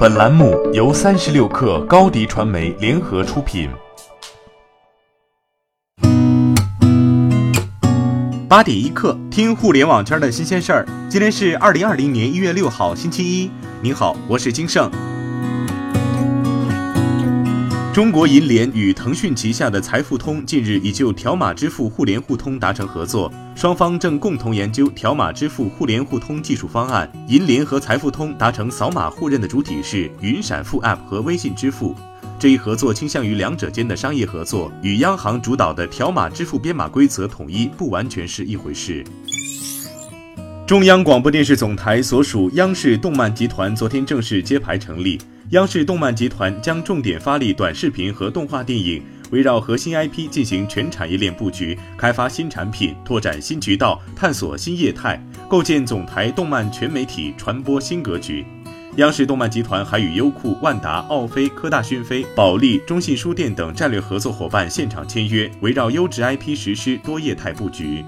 本栏目由三十六氪高低传媒联合出品。八点一刻，听互联网圈的新鲜事儿。今天是二零二零年一月六号，星期一。您好，我是金盛。中国银联与腾讯旗下的财付通近日已就条码支付互联互通达成合作，双方正共同研究条码支付互联互通技术方案。银联和财付通达成扫码互认的主体是云闪付 App 和微信支付，这一合作倾向于两者间的商业合作，与央行主导的条码支付编码规则统一不完全是一回事。中央广播电视总台所属央视动漫集团昨天正式揭牌成立。央视动漫集团将重点发力短视频和动画电影，围绕核心 IP 进行全产业链布局，开发新产品，拓展新渠道，探索新业态，构建总台动漫全媒体传播新格局。央视动漫集团还与优酷、万达、奥飞、科大讯飞、保利、中信书店等战略合作伙伴现场签约，围绕优质 IP 实施多业态布局。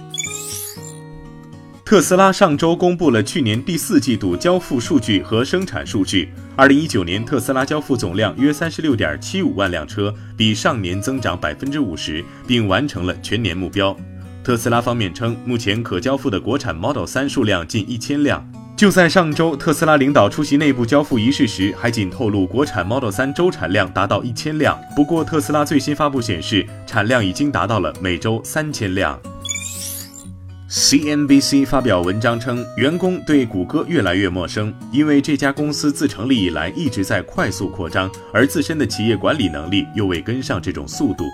特斯拉上周公布了去年第四季度交付数据和生产数据。二零一九年，特斯拉交付总量约三十六点七五万辆车，比上年增长百分之五十，并完成了全年目标。特斯拉方面称，目前可交付的国产 Model 3数量近一千辆。就在上周，特斯拉领导出席内部交付仪式时，还仅透露国产 Model 3周产量达到一千辆。不过，特斯拉最新发布显示，产量已经达到了每周三千辆。CNBC 发表文章称，员工对谷歌越来越陌生，因为这家公司自成立以来一直在快速扩张，而自身的企业管理能力又未跟上这种速度。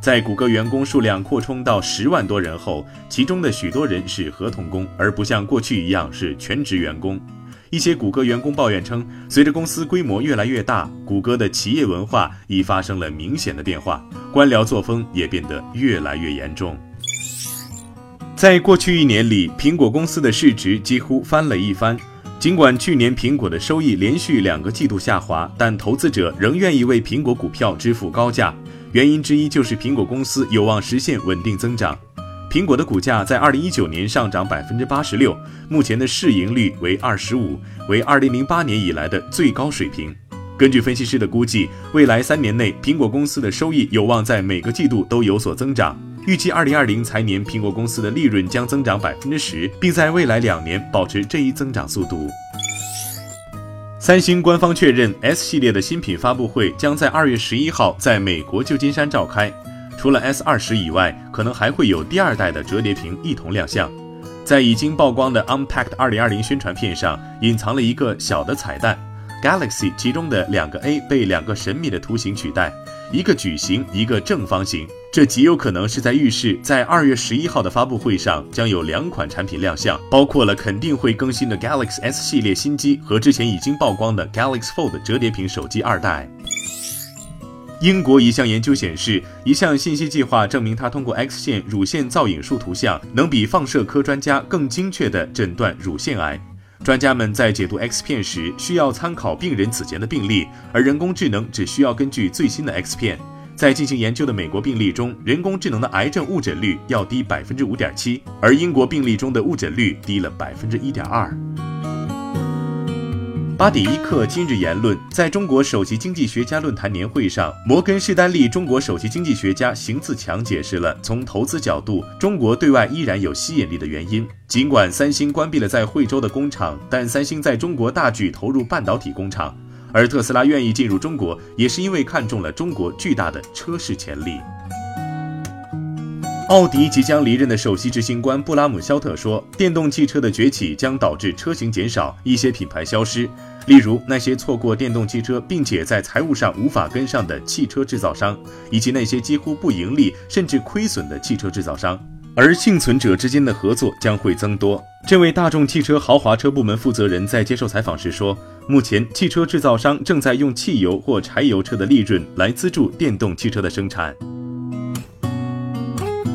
在谷歌员工数量扩充到十万多人后，其中的许多人是合同工，而不像过去一样是全职员工。一些谷歌员工抱怨称，随着公司规模越来越大，谷歌的企业文化已发生了明显的变化，官僚作风也变得越来越严重。在过去一年里，苹果公司的市值几乎翻了一番。尽管去年苹果的收益连续两个季度下滑，但投资者仍愿意为苹果股票支付高价。原因之一就是苹果公司有望实现稳定增长。苹果的股价在二零一九年上涨百分之八十六，目前的市盈率为二十五，为二零零八年以来的最高水平。根据分析师的估计，未来三年内苹果公司的收益有望在每个季度都有所增长。预计二零二零财年，苹果公司的利润将增长百分之十，并在未来两年保持这一增长速度。三星官方确认，S 系列的新品发布会将在二月十一号在美国旧金山召开。除了 S 二十以外，可能还会有第二代的折叠屏一同亮相。在已经曝光的 Unpacked 二零二零宣传片上，隐藏了一个小的彩蛋：Galaxy 其中的两个 A 被两个神秘的图形取代，一个矩形，一个正方形。这极有可能是在预示，在二月十一号的发布会上将有两款产品亮相，包括了肯定会更新的 Galaxy S 系列新机和之前已经曝光的 Galaxy Fold 折叠屏手机二代。英国一项研究显示，一项信息计划证明，它通过 X 线乳腺造影术图像，能比放射科专家更精确地诊断乳腺癌。专家们在解读 X 片时需要参考病人此前的病例，而人工智能只需要根据最新的 X 片。在进行研究的美国病例中，人工智能的癌症误诊率要低百分之五点七，而英国病例中的误诊率低了百分之一点二。八点一刻，今日言论：在中国首席经济学家论坛年会上，摩根士丹利中国首席经济学家邢自强解释了从投资角度，中国对外依然有吸引力的原因。尽管三星关闭了在惠州的工厂，但三星在中国大举投入半导体工厂。而特斯拉愿意进入中国，也是因为看中了中国巨大的车市潜力。奥迪即将离任的首席执行官布拉姆肖特说：“电动汽车的崛起将导致车型减少，一些品牌消失，例如那些错过电动汽车并且在财务上无法跟上的汽车制造商，以及那些几乎不盈利甚至亏损的汽车制造商。而幸存者之间的合作将会增多。”这位大众汽车豪华车部门负责人在接受采访时说。目前，汽车制造商正在用汽油或柴油车的利润来资助电动汽车的生产。